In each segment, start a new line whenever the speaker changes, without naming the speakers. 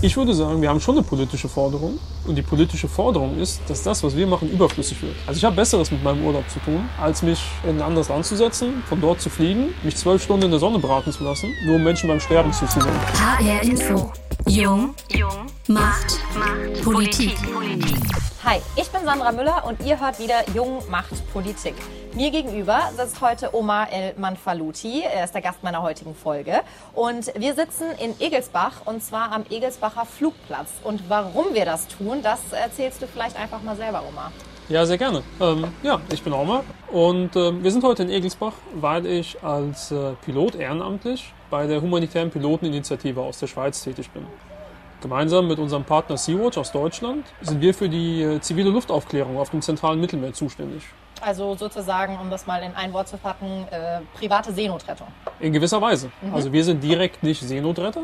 Ich würde sagen, wir haben schon eine politische Forderung. Und die politische Forderung ist, dass das, was wir machen, überflüssig wird. Also ich habe Besseres mit meinem Urlaub zu tun, als mich in ein anderes Land zu setzen, von dort zu fliegen, mich zwölf Stunden in der Sonne braten zu lassen, nur um Menschen beim Sterben zuzusehen.
HR Info. Jung. Jung. Macht. Macht. Politik.
Hi, ich bin Sandra Müller und ihr hört wieder Jung macht Politik. Mir gegenüber sitzt heute Omar El Manfaluti. Er ist der Gast meiner heutigen Folge. Und wir sitzen in Egelsbach und zwar am Egelsbacher Flugplatz. Und warum wir das tun, das erzählst du vielleicht einfach mal selber, Omar.
Ja, sehr gerne. Ähm, ja, ich bin Omar und äh, wir sind heute in Egelsbach, weil ich als äh, Pilot ehrenamtlich bei der humanitären Piloteninitiative aus der Schweiz tätig bin. Gemeinsam mit unserem Partner Sea-Watch aus Deutschland sind wir für die äh, zivile Luftaufklärung auf dem zentralen Mittelmeer zuständig.
Also sozusagen, um das mal in ein Wort zu packen, äh, private Seenotrettung.
In gewisser Weise. Mhm. Also wir sind direkt nicht Seenotretter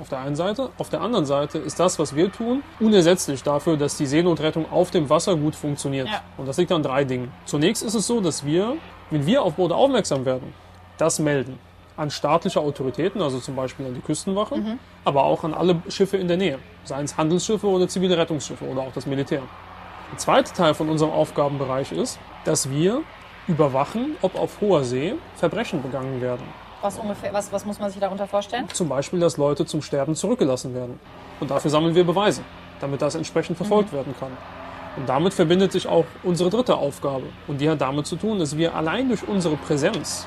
auf der einen Seite. Auf der anderen Seite ist das, was wir tun, unersetzlich dafür, dass die Seenotrettung auf dem Wasser gut funktioniert. Ja. Und das liegt an drei Dingen. Zunächst ist es so, dass wir, wenn wir auf Boote aufmerksam werden, das melden an staatliche Autoritäten, also zum Beispiel an die Küstenwache, mhm. aber auch an alle Schiffe in der Nähe, seien es Handelsschiffe oder zivile Rettungsschiffe oder auch das Militär. Der zweite Teil von unserem Aufgabenbereich ist, dass wir überwachen, ob auf hoher See Verbrechen begangen werden.
Was, ungefähr, was, was muss man sich darunter vorstellen?
Zum Beispiel, dass Leute zum Sterben zurückgelassen werden. Und dafür sammeln wir Beweise, damit das entsprechend verfolgt mhm. werden kann. Und damit verbindet sich auch unsere dritte Aufgabe. Und die hat damit zu tun, dass wir allein durch unsere Präsenz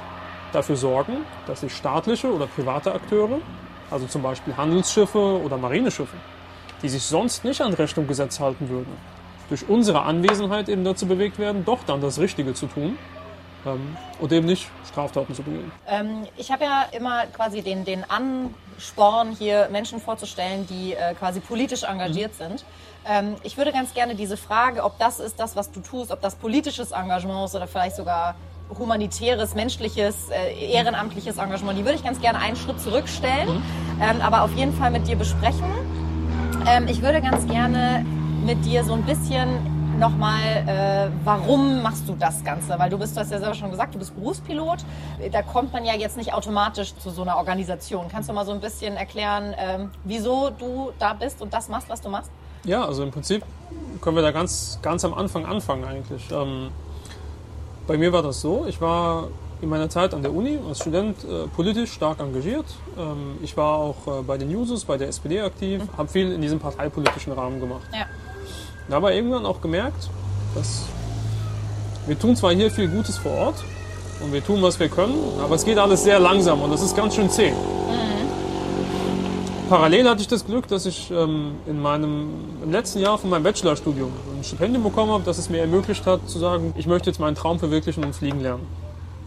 dafür sorgen, dass sich staatliche oder private Akteure, also zum Beispiel Handelsschiffe oder Marineschiffe, die sich sonst nicht an Recht und Gesetz halten würden, durch unsere Anwesenheit eben dazu bewegt werden, doch dann das Richtige zu tun ähm, und eben nicht Straftaten zu begehen.
Ähm, ich habe ja immer quasi den, den Ansporn, hier Menschen vorzustellen, die äh, quasi politisch engagiert mhm. sind. Ähm, ich würde ganz gerne diese Frage, ob das ist das, was du tust, ob das politisches Engagement ist oder vielleicht sogar humanitäres, menschliches, äh, ehrenamtliches Engagement. Die würde ich ganz gerne einen Schritt zurückstellen, mhm. ähm, aber auf jeden Fall mit dir besprechen. Ähm, ich würde ganz gerne mit dir so ein bisschen nochmal, äh, warum machst du das Ganze? Weil du bist, du hast ja selber schon gesagt, du bist Berufspilot. Da kommt man ja jetzt nicht automatisch zu so einer Organisation. Kannst du mal so ein bisschen erklären, ähm, wieso du da bist und das machst, was du machst?
Ja, also im Prinzip können wir da ganz, ganz am Anfang anfangen eigentlich. Ähm, bei mir war das so, ich war in meiner Zeit an der Uni als Student äh, politisch stark engagiert. Ähm, ich war auch äh, bei den Jusos, bei der SPD aktiv, mhm. habe viel in diesem parteipolitischen Rahmen gemacht. Ja. Da aber irgendwann auch gemerkt, dass wir tun zwar hier viel Gutes vor Ort und wir tun, was wir können, aber es geht alles sehr langsam und das ist ganz schön zäh. Parallel hatte ich das Glück, dass ich ähm, in meinem, im letzten Jahr von meinem Bachelorstudium ein Stipendium bekommen habe, das es mir ermöglicht hat, zu sagen, ich möchte jetzt meinen Traum verwirklichen und fliegen lernen.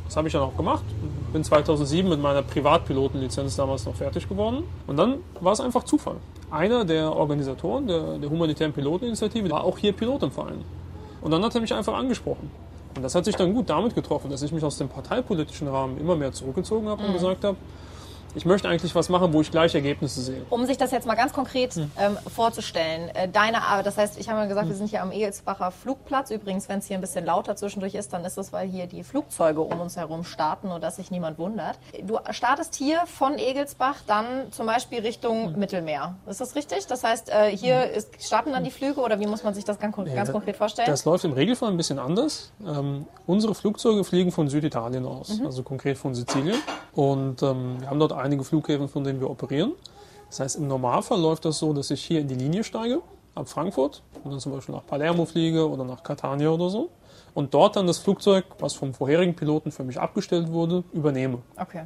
Das habe ich dann auch gemacht. Bin 2007 mit meiner Privatpilotenlizenz damals noch fertig geworden. Und dann war es einfach Zufall. Einer der Organisatoren der, der humanitären Piloteninitiative war auch hier Pilot im Verein. Und dann hat er mich einfach angesprochen. Und das hat sich dann gut damit getroffen, dass ich mich aus dem parteipolitischen Rahmen immer mehr zurückgezogen habe mhm. und gesagt habe, ich möchte eigentlich was machen, wo ich gleich Ergebnisse sehe.
Um sich das jetzt mal ganz konkret hm. ähm, vorzustellen, äh, deine Arbeit, das heißt, ich habe mal gesagt, hm. wir sind hier am Egelsbacher Flugplatz. Übrigens, wenn es hier ein bisschen lauter zwischendurch ist, dann ist es, weil hier die Flugzeuge um uns herum starten und dass sich niemand wundert. Du startest hier von Egelsbach dann zum Beispiel Richtung hm. Mittelmeer. Ist das richtig? Das heißt, äh, hier hm. ist, starten dann die Flüge oder wie muss man sich das ganz, ganz ja, konkret vorstellen?
Das läuft im Regelfall ein bisschen anders. Ähm, unsere Flugzeuge fliegen von Süditalien aus, mhm. also konkret von Sizilien. Und ähm, wir haben dort einige Flughäfen, von denen wir operieren. Das heißt, im Normalfall läuft das so, dass ich hier in die Linie steige, ab Frankfurt, und dann zum Beispiel nach Palermo fliege oder nach Catania oder so. Und dort dann das Flugzeug, was vom vorherigen Piloten für mich abgestellt wurde, übernehme.
Okay.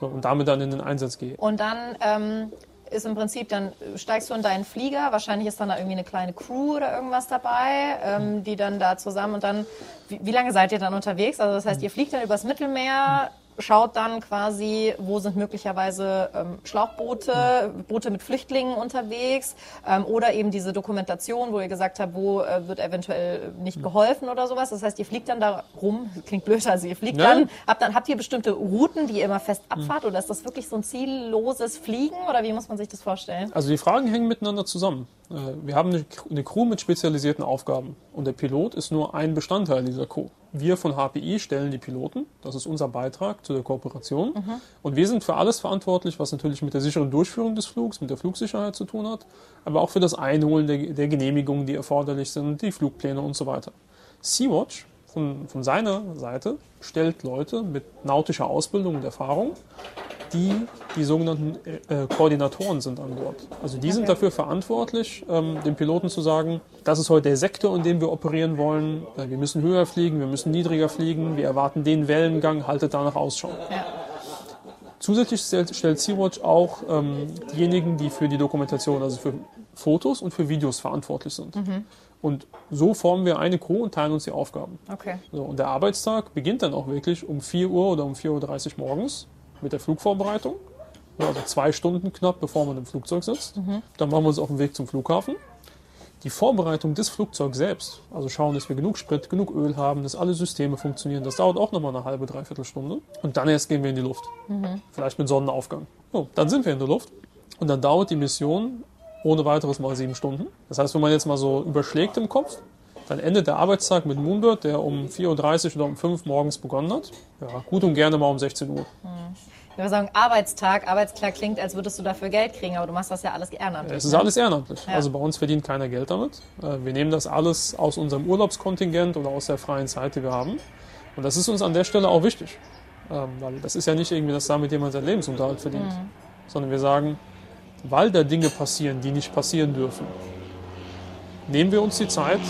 So, und damit dann in den Einsatz gehe.
Und dann ähm, ist im Prinzip, dann steigst du in deinen Flieger, wahrscheinlich ist dann da irgendwie eine kleine Crew oder irgendwas dabei, ähm, die dann da zusammen und dann, wie, wie, lange seid ihr dann unterwegs? Also das heißt, ihr fliegt dann übers Mittelmeer, schaut dann quasi, wo sind möglicherweise ähm, Schlauchboote, Boote mit Flüchtlingen unterwegs ähm, oder eben diese Dokumentation, wo ihr gesagt habt, wo äh, wird eventuell nicht geholfen oder sowas. Das heißt, ihr fliegt dann da rum, klingt blöd, also ihr fliegt ja. dann, habt dann, habt ihr bestimmte Routen, die ihr immer fest abfahrt oder ist das wirklich so ein zielloses Fliegen oder wie muss man sich das vorstellen?
Also die Fragen hängen miteinander zusammen. Äh, wir haben eine Crew mit spezialisierten Aufgaben und der Pilot ist nur ein Bestandteil dieser Crew. Wir von HPI stellen die Piloten. Das ist unser Beitrag zu der Kooperation. Und wir sind für alles verantwortlich, was natürlich mit der sicheren Durchführung des Flugs, mit der Flugsicherheit zu tun hat, aber auch für das Einholen der, der Genehmigungen, die erforderlich sind, die Flugpläne und so weiter. Sea-Watch von, von seiner Seite stellt Leute mit nautischer Ausbildung und Erfahrung, die die sogenannten äh, Koordinatoren sind an Bord. Also die sind
Okay.
dafür verantwortlich, ähm, dem Piloten zu sagen, das ist heute der Sektor, in dem wir operieren wollen. Äh, wir müssen höher fliegen, wir müssen niedriger fliegen, wir erwarten den Wellengang, haltet danach Ausschau.
Ja.
Zusätzlich stellt, Sea-Watch auch ähm, diejenigen, die für die Dokumentation, also für Fotos und für Videos verantwortlich sind. Und so formen wir eine Crew und teilen uns die Aufgaben.
Okay.
So, und der Arbeitstag beginnt dann auch wirklich um 4 Uhr oder um 4.30 Uhr morgens mit der Flugvorbereitung. Also zwei Stunden knapp, bevor man im Flugzeug sitzt. Dann machen wir uns auf den Weg zum Flughafen. Die Vorbereitung des Flugzeugs selbst, also schauen, dass wir genug Sprit, genug Öl haben, dass alle Systeme funktionieren, das dauert auch nochmal eine halbe, dreiviertel Stunde. Und dann erst gehen wir in die Luft. Vielleicht mit Sonnenaufgang. So, dann sind wir in der Luft. Und dann dauert die Mission ohne weiteres mal sieben Stunden. Das heißt, wenn man jetzt mal so überschlägt im Kopf, dann endet der Arbeitstag mit Moonbird, der um 4.30 Uhr oder um 5 Uhr morgens begonnen hat. Ja, gut und gerne mal um 16 Uhr.
Ich würde sagen, Arbeitstag, Arbeitstag klingt, als würdest du dafür Geld kriegen, aber du machst das ja alles ehrenamtlich.
Es ist
ne?
alles ehrenamtlich.
Ja.
Also bei uns verdient keiner Geld damit. Äh, Wir nehmen das alles aus unserem Urlaubskontingent oder aus der freien Zeit, die wir haben. Und das ist uns an der Stelle auch wichtig. Ähm, Weil das ist ja nicht irgendwie, dass damit jemand seinen Lebensunterhalt verdient.
Mhm.
Sondern wir sagen, weil da Dinge passieren, die nicht passieren dürfen, nehmen wir uns die Zeit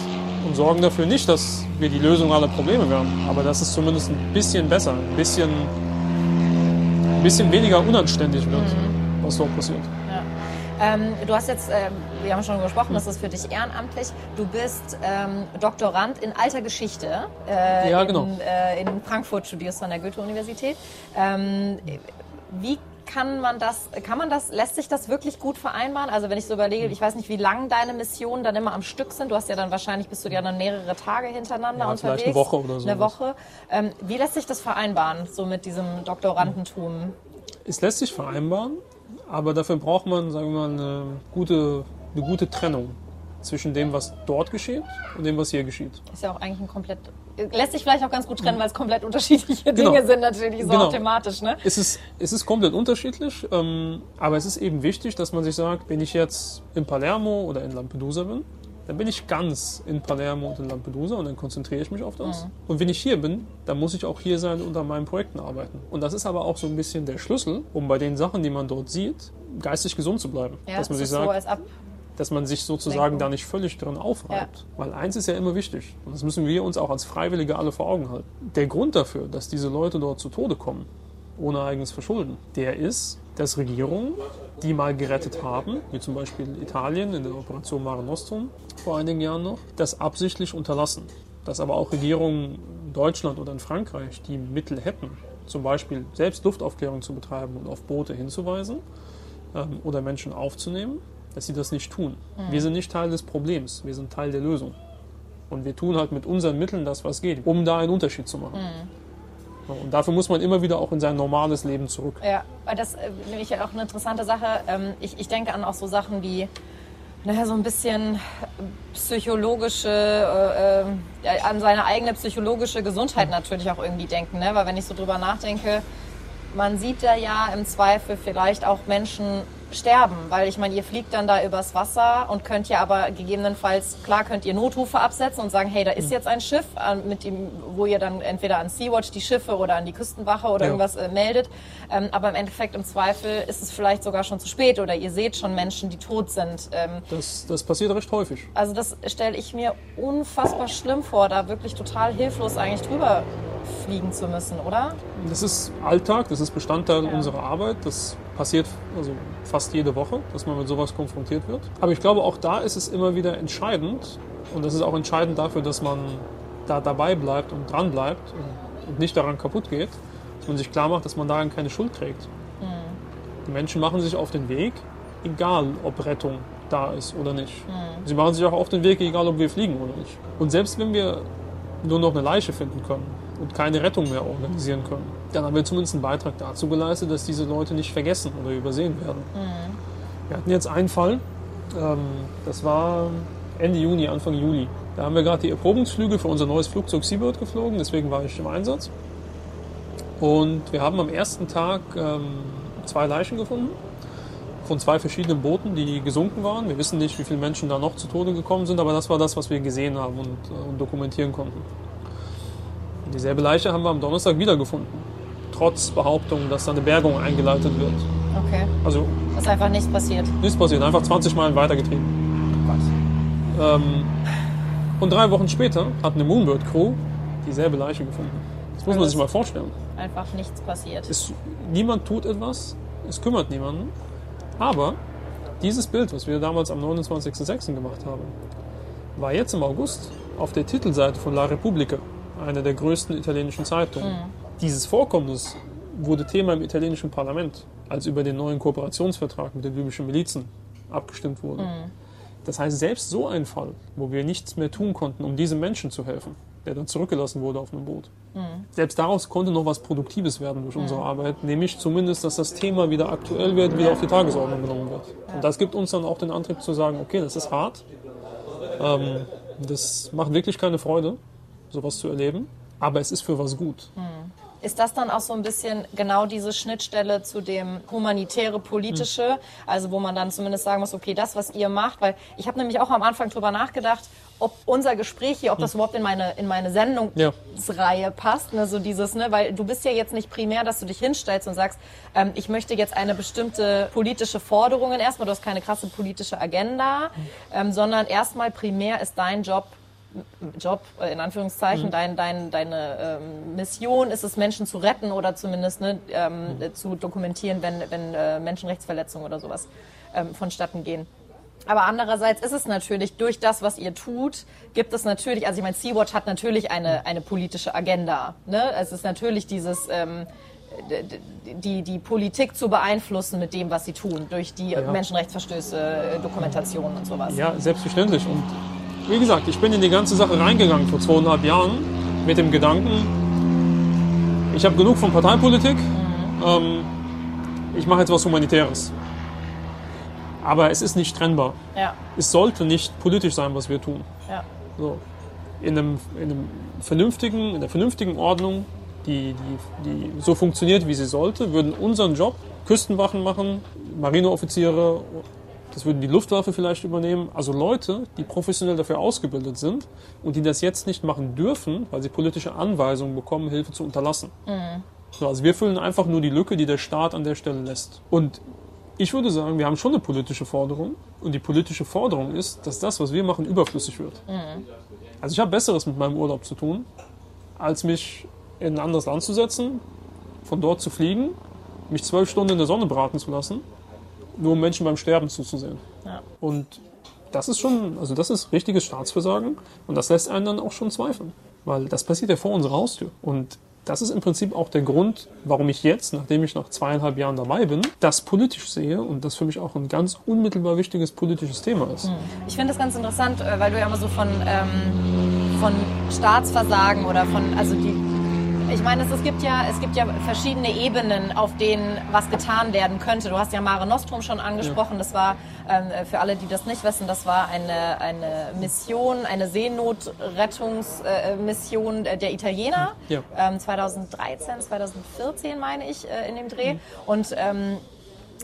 und sorgen dafür nicht, dass wir die Lösung aller Probleme werden. Aber dass es zumindest ein bisschen besser, ein bisschen, ein bisschen weniger unanständig wird,
Mhm.
was dort passiert.
Ja. Ähm, du hast jetzt, ähm, wir haben schon gesprochen, das ist für dich ehrenamtlich. Du bist ähm, Doktorand in alter Geschichte. Äh,
Ja,
in,
genau.
Äh, in Frankfurt studierst du an der Goethe-Universität. Ähm, wie kann man das, kann man das, lässt sich das wirklich gut vereinbaren? Also wenn ich so überlege, ich weiß nicht, wie lang deine Missionen dann immer am Stück sind. Du hast ja dann wahrscheinlich, bist du ja dann mehrere Tage hintereinander
Ja,
unterwegs.
vielleicht eine Woche oder so.
Eine Woche. Ähm, wie lässt sich das vereinbaren, so mit diesem Doktorandentum?
Es lässt sich vereinbaren, aber dafür braucht man, sagen wir mal, eine gute, eine gute Trennung zwischen dem, was dort geschieht und dem, was hier geschieht.
Ist ja auch eigentlich ein komplett. Lässt sich vielleicht auch ganz gut trennen, weil es komplett unterschiedliche
Genau.
Dinge sind, natürlich so
Genau.
auch thematisch, ne?
Es ist, es ist komplett unterschiedlich, ähm, aber es ist eben wichtig, dass man sich sagt, wenn ich jetzt in Palermo oder in Lampedusa bin, dann bin ich ganz in Palermo und in Lampedusa und dann konzentriere ich mich auf das. Und wenn ich hier bin, dann muss ich auch hier sein und an meinen Projekten arbeiten. Und das ist aber auch so ein bisschen der Schlüssel, um bei den Sachen, die man dort sieht, geistig gesund zu bleiben.
Ja,
dass man
es
sich
ist so
sagt,
als ab.
Dass man sich sozusagen da nicht völlig drin aufreibt. Weil eins ist ja immer wichtig, und das müssen wir uns auch als Freiwillige alle vor Augen halten. Der Grund dafür, dass diese Leute dort zu Tode kommen, ohne eigenes Verschulden, der ist, dass Regierungen, die mal gerettet haben, wie zum Beispiel Italien in der Operation Mare Nostrum vor einigen Jahren noch, das absichtlich unterlassen. Dass aber auch Regierungen in Deutschland oder in Frankreich, die Mittel hätten, zum Beispiel selbst Luftaufklärung zu betreiben und auf Boote hinzuweisen, ähm, oder Menschen aufzunehmen, dass sie das nicht tun. Wir sind nicht Teil des Problems, wir sind Teil der Lösung. Und wir tun halt mit unseren Mitteln das, was geht, um da einen Unterschied zu machen. Ja, Und dafür muss man immer wieder auch in sein normales Leben zurück.
Ja, weil das äh, finde ich ja auch eine interessante Sache. Ähm, ich, ich denke an auch so Sachen wie, naja, so ein bisschen psychologische, äh, äh, an seine eigene psychologische Gesundheit natürlich auch irgendwie denken. Ne? Weil wenn ich so drüber nachdenke, man sieht da ja im Zweifel vielleicht auch Menschen sterben, weil ich meine, ihr fliegt dann da übers Wasser und könnt ja aber gegebenenfalls, klar könnt ihr Notrufe absetzen und sagen, hey, da ist jetzt ein Schiff, an- mit dem, wo ihr dann entweder an Sea-Watch die Schiffe oder an die Küstenwache oder
Ja.
irgendwas äh, meldet. Ähm, aber im Endeffekt im Zweifel ist es vielleicht sogar schon zu spät oder ihr seht schon Menschen, die tot sind. Ähm,
Das, das passiert recht häufig.
also das stelle ich mir unfassbar schlimm vor, da wirklich total hilflos eigentlich drüber fliegen zu müssen, oder?
Das ist Alltag, das ist Bestandteil unserer Arbeit. Das passiert also fast jede Woche, dass man mit sowas konfrontiert wird. Aber ich glaube, auch da ist es immer wieder entscheidend. Und das ist auch entscheidend dafür, dass man da dabei bleibt und dran bleibt und, nicht daran kaputt geht, dass man sich klar macht, dass man daran keine Schuld trägt. Die Menschen machen sich auf den Weg, egal ob Rettung da ist oder nicht. Sie machen sich auch auf den Weg, egal ob wir fliegen oder nicht. Und selbst wenn wir nur noch eine Leiche finden können und keine Rettung mehr organisieren können, dann haben wir zumindest einen Beitrag dazu geleistet, dass diese Leute nicht vergessen oder übersehen werden. Wir hatten jetzt einen Fall, ähm, das war Ende Juni, Anfang Juli. Da haben wir gerade die Erprobungsflüge für unser neues Flugzeug Seabird geflogen, deswegen war ich im Einsatz. Und wir haben am ersten Tag ähm, zwei Leichen gefunden von zwei verschiedenen Booten, die gesunken waren. Wir wissen nicht, wie viele Menschen da noch zu Tode gekommen sind, aber das war das, was wir gesehen haben und, äh, und dokumentieren konnten. Und dieselbe Leiche haben wir am Donnerstag wiedergefunden, trotz Behauptung, dass da eine Bergung eingeleitet wird.
Okay.
Also
Ist einfach nichts passiert.
nichts passiert, einfach 20 Meilen weitergetrieben. Ähm, und drei Wochen später hat eine Moonbird Crew dieselbe Leiche gefunden. Das muss man sich mal vorstellen.
Einfach nichts passiert.
Es, niemand tut etwas, es kümmert niemanden. Aber dieses Bild, was wir damals am 29.06. gemacht haben, war jetzt im August auf der Titelseite von La Repubblica, einer der größten italienischen Zeitungen. Dieses Vorkommnis wurde Thema im italienischen Parlament, als über den neuen Kooperationsvertrag mit den libyschen Milizen abgestimmt wurde. Das heißt, selbst so ein Fall, wo wir nichts mehr tun konnten, um diesem Menschen zu helfen, der dann zurückgelassen wurde auf einem Boot, selbst daraus konnte noch was Produktives werden durch unsere Arbeit, nämlich zumindest, dass das Thema wieder aktuell wird, wieder auf die Tagesordnung genommen wird. Und das gibt uns dann auch den Antrieb zu sagen, okay, das ist hart, ähm, das macht wirklich keine Freude, sowas zu erleben, aber es ist für was gut.
Ist das dann auch so ein bisschen genau diese Schnittstelle zu dem humanitäre, politische? Also wo man dann zumindest sagen muss, okay, das, was ihr macht, weil ich habe nämlich auch am Anfang drüber nachgedacht, ob unser Gespräch hier, ob das überhaupt in meine, in meine Sendungsreihe passt. Ne? So dieses, ne? Weil du bist ja jetzt nicht primär, dass du dich hinstellst und sagst, ähm, ich möchte jetzt eine bestimmte politische Forderung erstmal, du hast keine krasse politische Agenda, ähm, sondern erstmal primär ist dein Job Job, äh, in Anführungszeichen, dein, dein, deine ähm, Mission ist es, Menschen zu retten oder zumindest ne, ähm, äh, zu dokumentieren, wenn, wenn äh, Menschenrechtsverletzungen oder sowas ähm, vonstatten gehen. Aber andererseits ist es natürlich, durch das, was ihr tut, gibt es natürlich, also ich meine, Sea-Watch hat natürlich eine, eine politische Agenda. Ne? Es ist natürlich dieses, ähm, die, die Politik zu beeinflussen mit dem, was sie tun, durch die Menschenrechtsverstöße, äh, Dokumentationen und sowas.
Ja, selbstverständlich. Und wie gesagt, ich bin in die ganze Sache reingegangen vor zweieinhalb Jahren mit dem Gedanken, ich habe genug von Parteipolitik, ähm, ich mache jetzt was Humanitäres. Aber es ist nicht trennbar.
Ja,
Es sollte nicht politisch sein, was wir tun.
ja.
So. In, einem, in, einem vernünftigen, in der vernünftigen Ordnung, die, die, die so funktioniert, wie sie sollte, würden unseren Job Küstenwachen machen, Marineoffiziere, das würden die Luftwaffe vielleicht übernehmen. Also Leute, die professionell dafür ausgebildet sind und die das jetzt nicht machen dürfen, weil sie politische Anweisungen bekommen, Hilfe zu unterlassen. So, also wir füllen einfach nur die Lücke, die der Staat an der Stelle lässt. Und ich würde sagen, wir haben schon eine politische Forderung. Und die politische Forderung ist, dass das, was wir machen, überflüssig wird. Also ich habe Besseres mit meinem Urlaub zu tun, als mich in ein anderes Land zu setzen, von dort zu fliegen, mich zwölf Stunden in der Sonne braten zu lassen, nur Menschen beim Sterben zuzusehen.
Ja.
Und das ist schon, also das ist richtiges Staatsversagen und das lässt einen dann auch schon zweifeln. Weil das passiert ja vor unserer Haustür. Und das ist im Prinzip auch der Grund, warum ich jetzt, nachdem ich nach zweieinhalb Jahren dabei bin, das politisch sehe und das für mich auch ein ganz unmittelbar wichtiges politisches Thema ist.
Ich finde das ganz interessant, äh, weil du ja immer so von, ähm, von Staatsversagen oder von, also die, ich meine, es, es, gibt ja, es gibt ja verschiedene Ebenen, auf denen was getan werden könnte. Du hast ja Mare Nostrum schon angesprochen. Das war, ähm, für alle, die das nicht wissen, das war eine, eine Mission, eine Seenotrettungsmission äh, der Italiener.
Ja.
Ähm, 2013, 2014 meine ich, äh, in dem Dreh. Und ähm,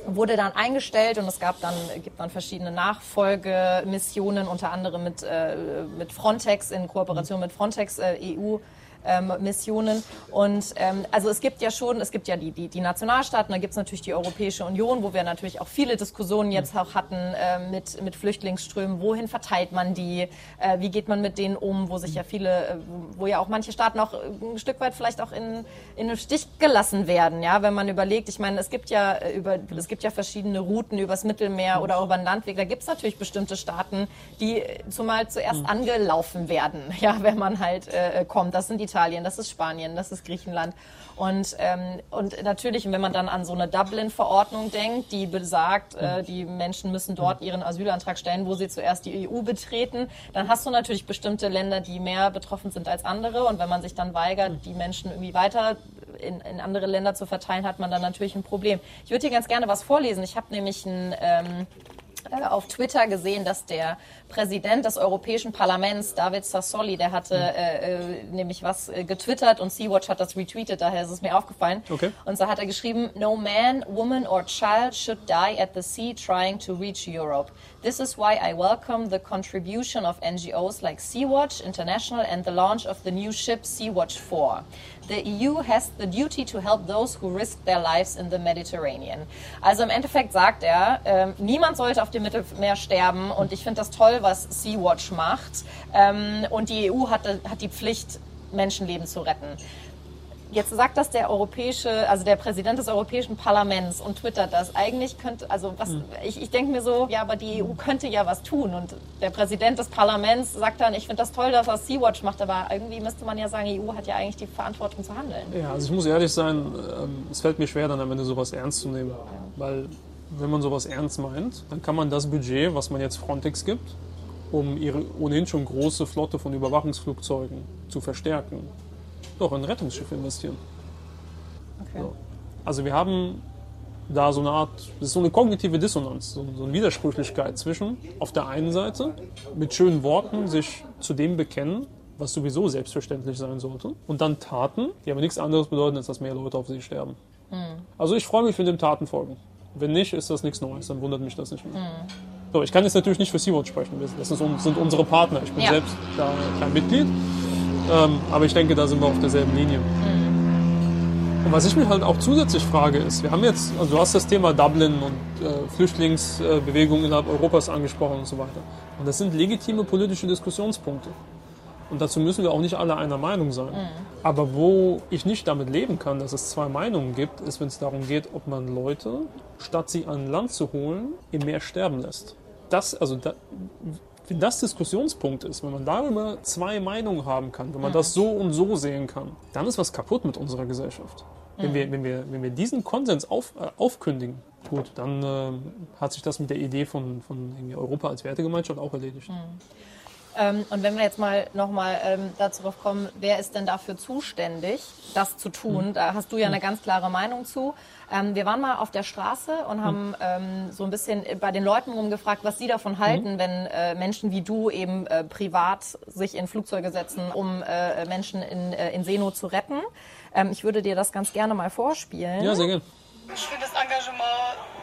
wurde dann eingestellt und es gab dann, gibt dann verschiedene Nachfolgemissionen, unter anderem mit, äh, mit Frontex, in Kooperation mit Frontex, äh, EU. Ähm, Missionen. Und ähm, also es gibt ja schon, es gibt ja die, die, die Nationalstaaten, da gibt es natürlich die Europäische Union, wo wir natürlich auch viele Diskussionen jetzt auch hatten äh, mit, mit Flüchtlingsströmen, wohin verteilt man die, äh, wie geht man mit denen um, wo sich ja viele, äh, wo ja auch manche Staaten auch ein Stück weit vielleicht auch in, in den Stich gelassen werden, ja, wenn man überlegt, ich meine, es gibt ja äh, über, es gibt ja verschiedene Routen übers Mittelmeer oder auch über den Landweg, da gibt es natürlich bestimmte Staaten, die äh, zumal zuerst angelaufen werden, ja, wenn man halt äh, kommt. Das sind Italien, das ist Spanien, das ist Griechenland. Und, ähm, und natürlich, wenn man dann an so eine Dublin-Verordnung denkt, die besagt, äh, die Menschen müssen dort ihren Asylantrag stellen, wo sie zuerst die EU betreten, dann hast du natürlich bestimmte Länder, die mehr betroffen sind als andere. Und wenn man sich dann weigert, die Menschen irgendwie weiter in, in andere Länder zu verteilen, hat man dann natürlich ein Problem. Ich würde hier ganz gerne was vorlesen. Ich habe nämlich ein... Ähm, äh, auf Twitter gesehen, dass der Präsident des Europäischen Parlaments, David Sassoli, der hatte äh, äh, nämlich was äh, getwittert und Sea-Watch hat das retweetet, daher ist es mir aufgefallen.
Okay.
Und so hat er geschrieben, No man, woman or child should die at the sea trying to reach Europe. This is why I welcome the contribution of NGOs like Sea-Watch International and the launch of the new ship Sea-Watch 4. The EU has the duty to help those who risk their lives in the Mediterranean. Also im Endeffekt sagt er, ähm, niemand sollte auf dem Mittelmeer sterben und ich finde das toll, was Sea-Watch macht. Ähm, und die EU hat, hat die Pflicht, Menschenleben zu retten. Jetzt sagt das der europäische, also der Präsident des Europäischen Parlaments und twittert das. Eigentlich könnte, also was, ich, ich denke mir so, ja, aber die EU könnte ja was tun. Und der Präsident des Parlaments sagt dann, ich finde das toll, dass er Sea-Watch macht, aber irgendwie müsste man ja sagen, die EU hat ja eigentlich die Verantwortung zu handeln.
Ja, also ich muss ehrlich sein, ähm, es fällt mir schwer, dann am Ende sowas ernst zu nehmen. Weil, wenn man sowas ernst meint, dann kann man das Budget, was man jetzt Frontex gibt, um ihre ohnehin schon große Flotte von Überwachungsflugzeugen zu verstärken, doch in Rettungsschiffe investieren.
Okay.
So. Also wir haben da so eine Art, das ist so eine kognitive Dissonanz, so eine Widersprüchlichkeit zwischen auf der einen Seite mit schönen Worten sich zu dem bekennen, was sowieso selbstverständlich sein sollte, und dann Taten, die aber nichts anderes bedeuten, als dass mehr Leute auf sie sterben. Also ich freue mich, wenn dem Taten folgen. Wenn nicht, ist das nichts Neues, dann wundert mich das nicht mehr. So, ich kann jetzt natürlich nicht für Sea-Watch sprechen, das sind unsere Partner. Ich bin
Ja.
selbst da kein Mitglied, ähm, aber ich denke, da sind wir auf derselben Linie. Und was ich mich halt auch zusätzlich frage ist, wir haben jetzt, also du hast das Thema Dublin und äh, Flüchtlingsbewegungen innerhalb Europas angesprochen und so weiter. Und das sind legitime politische Diskussionspunkte. Und dazu müssen wir auch nicht alle einer Meinung sein. Aber wo ich nicht damit leben kann, dass es zwei Meinungen gibt, ist, wenn es darum geht, ob man Leute, statt sie an Land zu holen, im Meer sterben lässt. Das, also da, wenn das Diskussionspunkt ist, wenn man darüber zwei Meinungen haben kann, wenn man das so und so sehen kann, dann ist was kaputt mit unserer Gesellschaft. Wenn, wir, wenn, wir, wenn wir diesen Konsens auf, äh, aufkündigen, gut, dann ähm, hat sich das mit der Idee von, von Europa als Wertegemeinschaft auch erledigt.
Ähm, und wenn wir jetzt mal nochmal ähm, dazu kommen, wer ist denn dafür zuständig, das zu tun? Da hast du ja eine ganz klare Meinung zu. Ähm, wir waren mal auf der Straße und haben ähm, so ein bisschen bei den Leuten rumgefragt, was sie davon halten, wenn äh, Menschen wie du eben äh, privat sich in Flugzeuge setzen, um äh, Menschen in, äh, in Seenot zu retten. Ähm, ich würde dir das ganz gerne mal vorspielen.
Ja, sehr gerne.
Ich finde das Engagement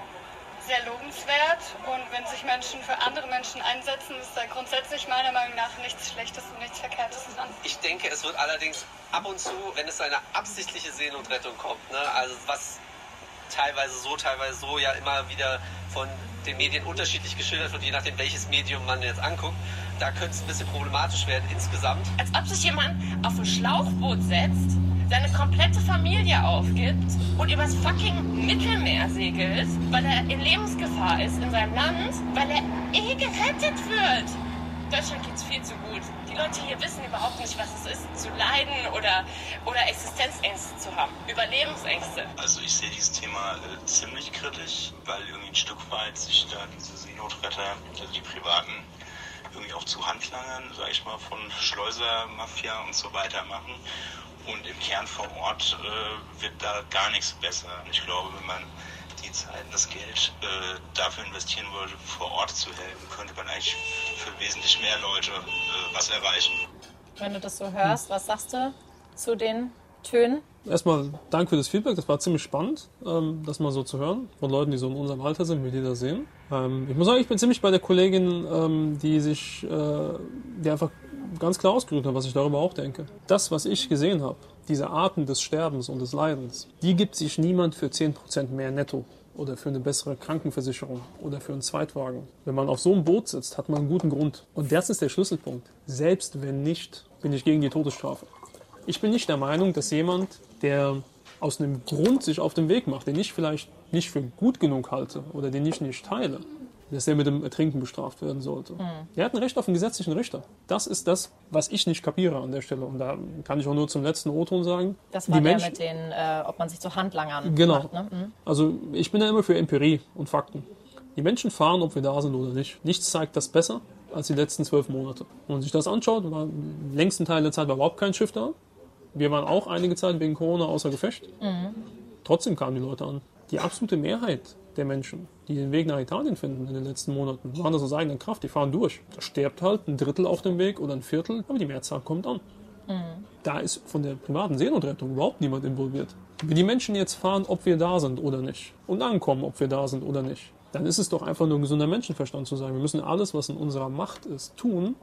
sehr lobenswert und wenn sich Menschen für andere Menschen einsetzen, ist da grundsätzlich meiner Meinung nach nichts Schlechtes und nichts Verkehrtes dran.
Ich denke, es wird allerdings ab und zu, wenn es zu einer absichtliche Seenotrettung kommt, ne, also was teilweise so, teilweise so ja immer wieder von den Medien unterschiedlich geschildert wird, je nachdem welches Medium man jetzt anguckt, da könnte es ein bisschen problematisch werden insgesamt.
als ob sich jemand auf ein Schlauchboot setzt, seine komplette Familie aufgibt und übers fucking Mittelmeer segelt, weil er in Lebensgefahr ist in seinem Land, weil er eh gerettet wird. Deutschland geht's viel zu gut. Die Leute hier wissen überhaupt nicht, was es ist, zu leiden oder, oder Existenzängste zu haben. Überlebensängste.
Also ich sehe dieses Thema äh, ziemlich kritisch, weil irgendwie ein Stück weit sich da diese Seenotretter, also die Privaten, irgendwie auch zu Handlangern, sag ich mal, von Schleusermafia und so weiter machen. Und im Kern vor Ort äh, wird da gar nichts besser. Ich glaube, wenn man die Zeit und das Geld äh, dafür investieren würde, vor Ort zu helfen, könnte man eigentlich für wesentlich mehr Leute äh, was erreichen.
Wenn du das so hörst, was sagst du zu den Tönen?
Erstmal Dank für das Feedback, das war ziemlich spannend, ähm, das mal so zu hören, von Leuten, die so in unserem Alter sind, wie die das sehen. Ähm, ich muss sagen, ich bin ziemlich bei der Kollegin, ähm, die sich, äh, die einfach ganz klar ausgedrückt hat, was ich darüber auch denke. Das, was ich gesehen habe, diese Arten des Sterbens und des Leidens, die gibt sich niemand für 10% mehr netto oder für eine bessere Krankenversicherung oder für einen Zweitwagen. Wenn man auf so einem Boot sitzt, hat man einen guten Grund. Und das ist der Schlüsselpunkt. Selbst wenn nicht, bin ich gegen die Todesstrafe. Ich bin nicht der Meinung, dass jemand, der aus einem Grund sich auf den Weg macht, den ich vielleicht nicht für gut genug halte oder den ich nicht teile, dass er mit dem Ertrinken bestraft werden sollte. Er hat ein Recht auf einen gesetzlichen Richter. Das ist das, was ich nicht kapiere an der Stelle. Und da kann ich auch nur zum letzten O-Ton sagen.
Das war
die
der
Menschen,
mit den, äh, ob man sich zu Handlangern
Genau.
macht. Ne? Mhm.
also ich bin ja immer für Empirie und Fakten. Die Menschen fahren, ob wir da sind oder nicht. Nichts zeigt das besser als die letzten zwölf Monate. Wenn man sich das anschaut, war den längsten Teil der Zeit war überhaupt kein Schiff da. Wir waren auch einige Zeit wegen Corona außer Gefecht. Trotzdem kamen die Leute an. Die absolute Mehrheit der Menschen, die den Weg nach Italien finden in den letzten Monaten, machen das aus eigener Kraft. Die fahren durch. Da stirbt halt ein Drittel auf dem Weg oder ein Viertel, aber die Mehrzahl kommt an. Da ist von der privaten Seenotrettung überhaupt niemand involviert. Wenn die Menschen jetzt fahren, ob wir da sind oder nicht, und ankommen, ob wir da sind oder nicht, dann ist es doch einfach nur ein gesunder Menschenverstand zu sagen, wir müssen alles, was in unserer Macht ist, tun,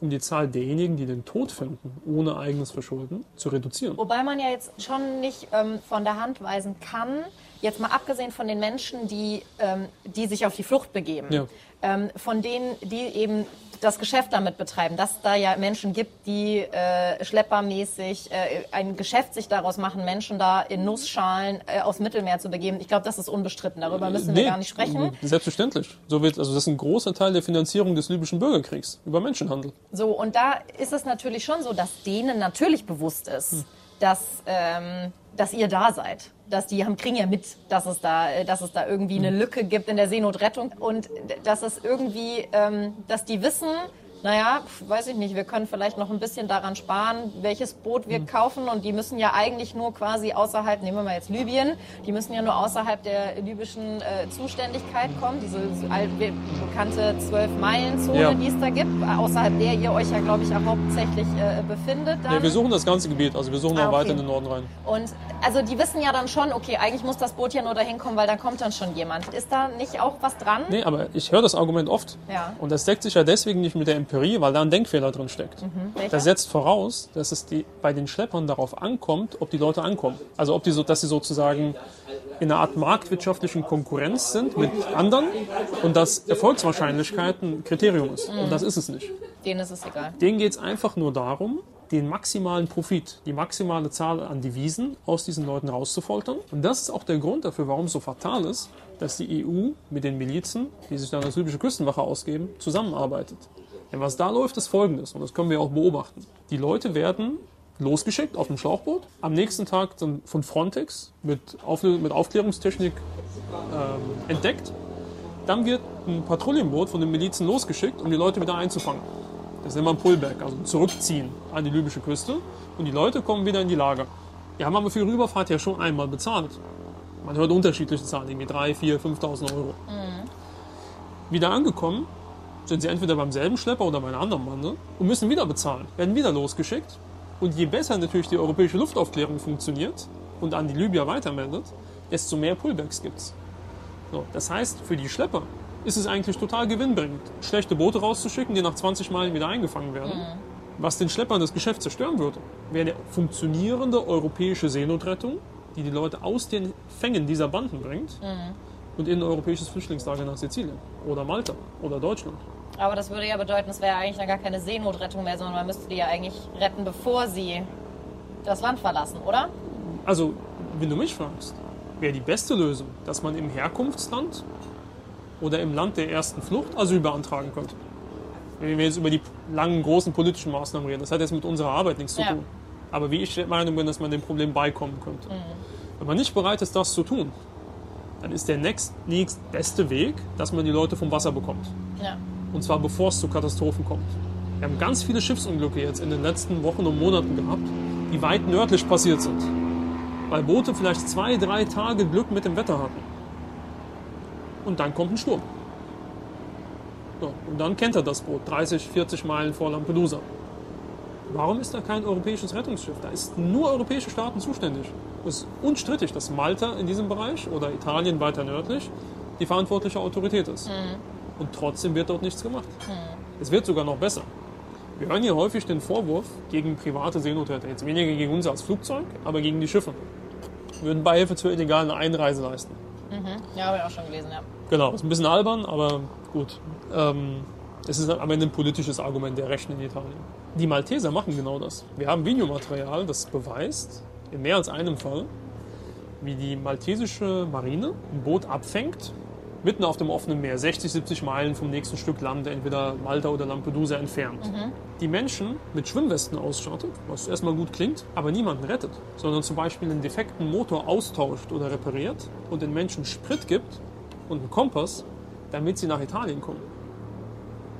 um die Zahl derjenigen, die den Tod finden, ohne eigenes Verschulden, zu reduzieren.
Wobei man ja jetzt schon nicht ähm, von der Hand weisen kann, jetzt mal abgesehen von den Menschen, die, ähm, die sich auf die Flucht begeben,
Ja.
ähm, von denen, die eben das Geschäft damit betreiben, dass da ja Menschen gibt, die äh, schleppermäßig äh, ein Geschäft sich daraus machen, Menschen da in Nussschalen äh, aufs Mittelmeer zu begeben. Ich glaube, das ist unbestritten. Darüber müssen wir gar nicht sprechen.
Selbstverständlich. So wird, also das ist ein großer Teil der Finanzierung des libyschen Bürgerkriegs über Menschenhandel.
So, und da ist es natürlich schon so, dass denen natürlich bewusst ist, dass, ähm, dass ihr da seid. Dass die haben, kriegen ja mit, dass es, da, äh, dass es da irgendwie eine Lücke gibt in der Seenotrettung und dass es irgendwie, ähm, dass die wissen, naja, weiß ich nicht, wir können vielleicht noch ein bisschen daran sparen, welches Boot wir kaufen und die müssen ja eigentlich nur quasi außerhalb, nehmen wir mal jetzt Libyen, die müssen ja nur außerhalb der libyschen äh, Zuständigkeit kommen, diese bekannte Zwölf-Meilen-Zone,
Ja.
die es da gibt, außerhalb der ihr euch ja, glaube ich, auch hauptsächlich äh, befindet. Dann.
Ja, wir suchen das ganze Gebiet, also wir suchen
Ah,
auch weiter
okay.
in den Norden rein.
Und also die wissen ja dann schon, okay, eigentlich muss das Boot ja nur dahin kommen, weil da kommt dann schon jemand. Ist da nicht auch was dran?
Nee, aber ich höre das Argument oft.
Ja.
Und das deckt sich ja deswegen nicht mit der Empirie, weil da ein Denkfehler drin steckt.
Welcher?
Das setzt voraus, dass es die, bei den Schleppern darauf ankommt, ob die Leute ankommen. Also ob die so, dass sie sozusagen in einer Art marktwirtschaftlichen Konkurrenz sind mit anderen und dass Erfolgswahrscheinlichkeit ein Kriterium ist. Und das ist es nicht.
Denen ist es egal.
Denen geht es einfach nur darum, den maximalen Profit, die maximale Zahl an Devisen aus diesen Leuten rauszufoltern. Und das ist auch der Grund dafür, warum es so fatal ist, dass die EU mit den Milizen, die sich dann als libysche Küstenwache ausgeben, zusammenarbeitet. Denn was da läuft, ist folgendes, und das können wir auch beobachten. Die Leute werden losgeschickt auf dem Schlauchboot, am nächsten Tag dann von Frontex mit, Auflö mit Aufklärungstechnik ähm, entdeckt. Dann wird ein Patrouillenboot von den Milizen losgeschickt, um die Leute wieder einzufangen. Das nennt man Pullback, also zurückziehen an die libysche Küste. Und die Leute kommen wieder in die Lager. Die haben aber für die Rüberfahrt ja schon einmal bezahlt. Man hört unterschiedliche Zahlen, irgendwie 3, 4, 5.000 Euro. Wieder angekommen sind sie entweder beim selben Schlepper oder bei einer anderen Bande und müssen wieder bezahlen, werden wieder losgeschickt. Und je besser natürlich die europäische Luftaufklärung funktioniert und an die Libyer weitermeldet, desto mehr Pullbacks gibt's. So, das heißt, für die Schlepper ist es eigentlich total gewinnbringend, schlechte Boote rauszuschicken, die nach 20 Meilen wieder eingefangen werden. Was den Schleppern das Geschäft zerstören würde, wäre eine funktionierende europäische Seenotrettung, die die Leute aus den Fängen dieser Banden bringt und in ein europäisches Flüchtlingslager nach Sizilien oder Malta oder Deutschland.
Aber das würde ja bedeuten, es wäre eigentlich dann gar keine Seenotrettung mehr, sondern man müsste die ja eigentlich retten, bevor sie das Land verlassen, oder?
Also, wenn du mich fragst, wäre die beste Lösung, dass man im Herkunftsland oder im Land der ersten Flucht Asyl beantragen könnte. Wenn wir jetzt über die langen, großen politischen Maßnahmen reden, das hat jetzt mit unserer Arbeit nichts zu
Ja.
tun. Aber wie ich der Meinung bin, dass man dem Problem beikommen könnte. Wenn man nicht bereit ist, das zu tun, dann ist der nächst, nächst beste Weg, dass man die Leute vom Wasser bekommt.
Ja.
Und zwar bevor es zu Katastrophen kommt. Wir haben ganz viele Schiffsunglücke jetzt in den letzten Wochen und Monaten gehabt, die weit nördlich passiert sind. Weil Boote vielleicht zwei, drei Tage Glück mit dem Wetter hatten. Und dann kommt ein Sturm. So, und dann kennt er das Boot, 30, 40 Meilen vor Lampedusa. Warum ist da kein europäisches Rettungsschiff? Da ist nur europäische Staaten zuständig. Es ist unstrittig, dass Malta in diesem Bereich oder Italien weiter nördlich die verantwortliche Autorität ist. Und trotzdem wird dort nichts gemacht. Es wird sogar noch besser. Wir hören hier häufig den Vorwurf gegen private Seenotretter. Jetzt weniger gegen uns als Flugzeug, aber gegen die Schiffe. Wir würden Beihilfe zur illegalen Einreise leisten.
Ja, habe ich auch schon gelesen, ja.
Genau, ist ein bisschen albern, aber gut. Ähm, es ist am Ende ein politisches Argument der Rechten in Italien. Die Malteser machen genau das. Wir haben Videomaterial, das beweist, in mehr als einem Fall, wie die maltesische Marine ein Boot abfängt, mitten auf dem offenen Meer, 60, 70 Meilen vom nächsten Stück Land, entweder Malta oder Lampedusa entfernt. Die Menschen mit Schwimmwesten ausstattet, was erstmal gut klingt, aber niemanden rettet, sondern zum Beispiel einen defekten Motor austauscht oder repariert und den Menschen Sprit gibt und einen Kompass, damit sie nach Italien kommen.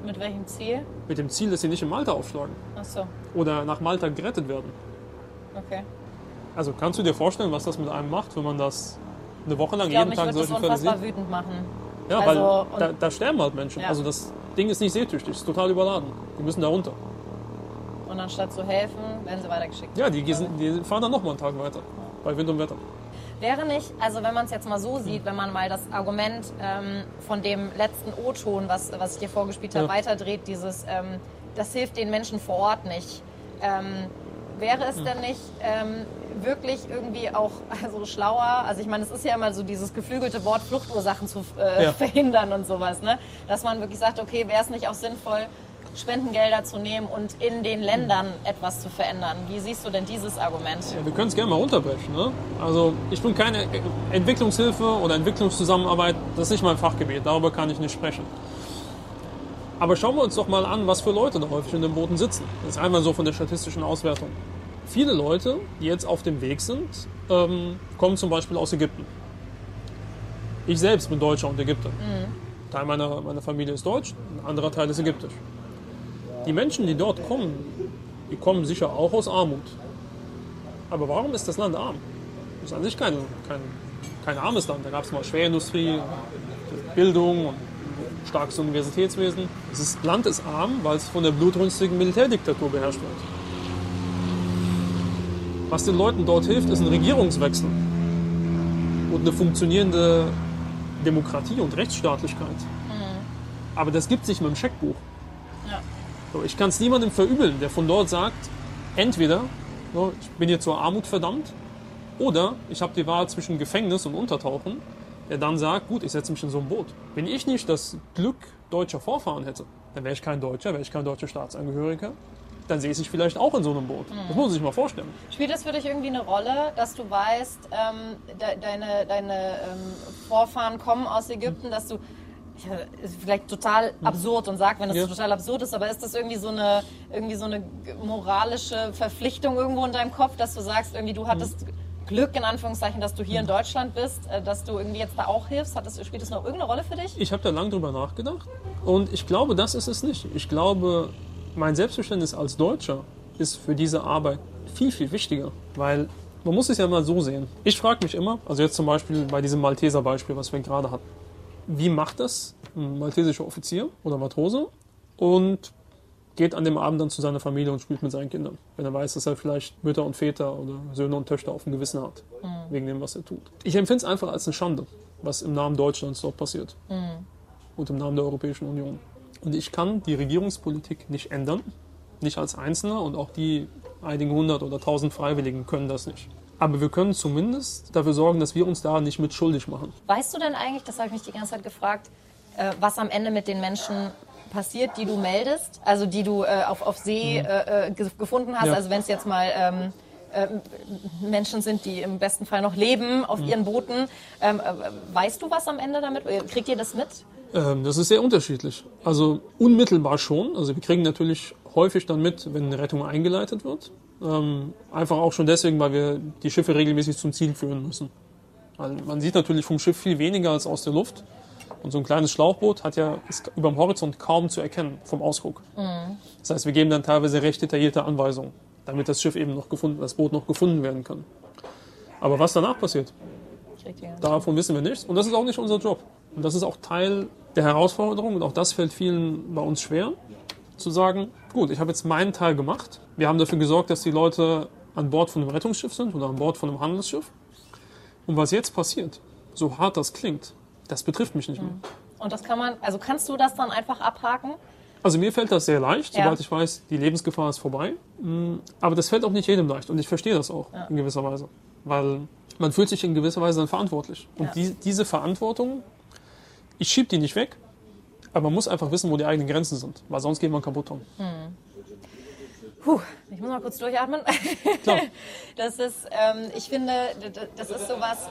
Mit welchem Ziel?
Mit dem Ziel, dass sie nicht in Malta aufschlagen
Ach so,
oder nach Malta gerettet werden.
okay.
Also kannst du dir vorstellen, was das mit einem macht, wenn man das eine Woche lang
Ich
jeden
mich
Tag
das
solche
unfassbar
sehen.
wütend machen.
Ja,
Also,
weil da, da sterben halt Menschen.
Ja.
Also das Ding ist nicht seetüchtig, ist total überladen. Die müssen da runter.
Und anstatt zu helfen, werden sie weitergeschickt.
Ja, die, gehen- die fahren dann nochmal einen Tag weiter. Bei Wind und Wetter.
Wäre nicht, also wenn man es jetzt mal so sieht, wenn man mal das Argument ähm, von dem letzten O-Ton, was, was ich dir vorgespielt habe,
Ja.
weiterdreht, dieses, ähm, das hilft den Menschen vor Ort nicht. Ähm, wäre es denn nicht ähm, wirklich irgendwie auch also schlauer, also ich meine, es ist ja immer so dieses geflügelte Wort, Fluchtursachen zu äh,
Ja.
verhindern und sowas, ne? dass man wirklich sagt, okay, wäre es nicht auch sinnvoll, Spendengelder zu nehmen und in den Ländern etwas zu verändern. Wie siehst du denn dieses Argument?
Ja, wir können es gerne mal runterbrechen. Ne? Also ich bin keine Entwicklungshilfe oder Entwicklungszusammenarbeit, das ist nicht mein Fachgebiet, darüber kann ich nicht sprechen. Aber schauen wir uns doch mal an, was für Leute da häufig in den Booten sitzen. Das ist einmal so von der statistischen Auswertung. Viele Leute, die jetzt auf dem Weg sind, ähm, kommen zum Beispiel aus Ägypten. Ich selbst bin Deutscher und Ägypter. Teil meiner, meiner Familie ist deutsch, ein anderer Teil ist ägyptisch. Die Menschen, die dort kommen, die kommen sicher auch aus Armut. Aber warum ist das Land arm? Das ist an sich kein, kein, kein armes Land. Da gab es mal Schwerindustrie, Bildung und starkes Universitätswesen. Das Land ist arm, weil es von der blutrünstigen Militärdiktatur beherrscht wird. Was den Leuten dort hilft, ist ein Regierungswechsel und eine funktionierende Demokratie und Rechtsstaatlichkeit. Aber das gibt sich mit dem Scheckbuch.
Ja.
So, ich kann es niemandem verübeln, der von dort sagt, entweder so, ich bin hier zur Armut verdammt oder ich habe die Wahl zwischen Gefängnis und Untertauchen, der dann sagt, gut, ich setze mich in so ein Boot. Wenn ich nicht das Glück deutscher Vorfahren hätte, dann wäre ich kein Deutscher, wäre ich kein deutscher Staatsangehöriger, dann sehe ich sich vielleicht auch in so einem Boot. Das muss man sich mal vorstellen.
Spielt es für dich irgendwie eine Rolle, dass du weißt, ähm, de deine, deine ähm, Vorfahren kommen aus Ägypten, dass du ist vielleicht total absurd und sag, wenn das
Ja.
total absurd ist, aber ist das irgendwie so eine irgendwie so eine moralische Verpflichtung irgendwo in deinem Kopf, dass du sagst, irgendwie du hattest Glück in Anführungszeichen, dass du hier in Deutschland bist, äh, dass du irgendwie jetzt da auch hilfst? Hat das, spielt das noch irgendeine Rolle für dich?
Ich habe da lange drüber nachgedacht und ich glaube, das ist es nicht. Ich glaube, mein Selbstverständnis als Deutscher ist für diese Arbeit viel, viel wichtiger, weil man muss es ja mal so sehen. Ich frage mich immer, also jetzt zum Beispiel bei diesem Malteser Beispiel, was wir gerade hatten, wie macht das ein maltesischer Offizier oder Matrose und geht an dem Abend dann zu seiner Familie und spielt mit seinen Kindern, wenn er weiß, dass er vielleicht Mütter und Väter oder Söhne und Töchter auf dem Gewissen hat, wegen dem, was er tut. Ich empfinde es einfach als eine Schande, was im Namen Deutschlands dort passiert und im Namen der Europäischen Union. Und ich kann die Regierungspolitik nicht ändern, nicht als Einzelner und auch die einigen hundert oder tausend Freiwilligen können das nicht. Aber wir können zumindest dafür sorgen, dass wir uns da nicht mit schuldig machen.
Weißt du denn eigentlich, das habe ich mich die ganze Zeit gefragt, äh, was am Ende mit den Menschen passiert, die du meldest, also die du äh, auf, auf See äh, äh, ge- gefunden hast,
Mhm. Ja.
also wenn es jetzt mal ähm, äh, Menschen sind, die im besten Fall noch leben auf
Mhm.
ihren Booten, ähm, äh, weißt du was am Ende damit? Äh, Kriegt ihr das mit?
Ähm, das ist sehr unterschiedlich. Also unmittelbar schon. Also wir kriegen natürlich häufig dann mit, wenn eine Rettung eingeleitet wird. Ähm, einfach auch schon deswegen, weil wir die Schiffe regelmäßig zum Ziel führen müssen. Weil man sieht natürlich vom Schiff viel weniger als aus der Luft. Und so ein kleines Schlauchboot hat ja ist über dem Horizont kaum zu erkennen vom Ausguck. Das heißt, wir geben dann teilweise recht detaillierte Anweisungen, damit das Schiff eben noch gefunden, das Boot noch gefunden werden kann. Aber was danach passiert, Davon wissen wir nichts. Und das ist auch nicht unser Job. Und das ist auch Teil der Herausforderung. Und auch das fällt vielen bei uns schwer, zu sagen, gut, ich habe jetzt meinen Teil gemacht. Wir haben dafür gesorgt, dass die Leute an Bord von einem Rettungsschiff sind oder an Bord von einem Handelsschiff. Und was jetzt passiert, so hart das klingt, das betrifft mich nicht mehr.
Und das kann man, also kannst du das dann einfach abhaken?
Also mir fällt das sehr leicht,
Ja.
sobald ich weiß, die Lebensgefahr ist vorbei. Mm, Aber das fällt auch nicht jedem leicht. Und ich verstehe das auch in gewisser Weise. Weil man fühlt sich in gewisser Weise dann verantwortlich. Und
Ja.
die, diese Verantwortung, ich schiebe die nicht weg, aber man muss einfach wissen, wo die eigenen Grenzen sind. Weil sonst geht man kaputt dran.
Puh, ich muss mal kurz durchatmen.
Klar.
Das ist, ähm, ich finde, das ist sowas.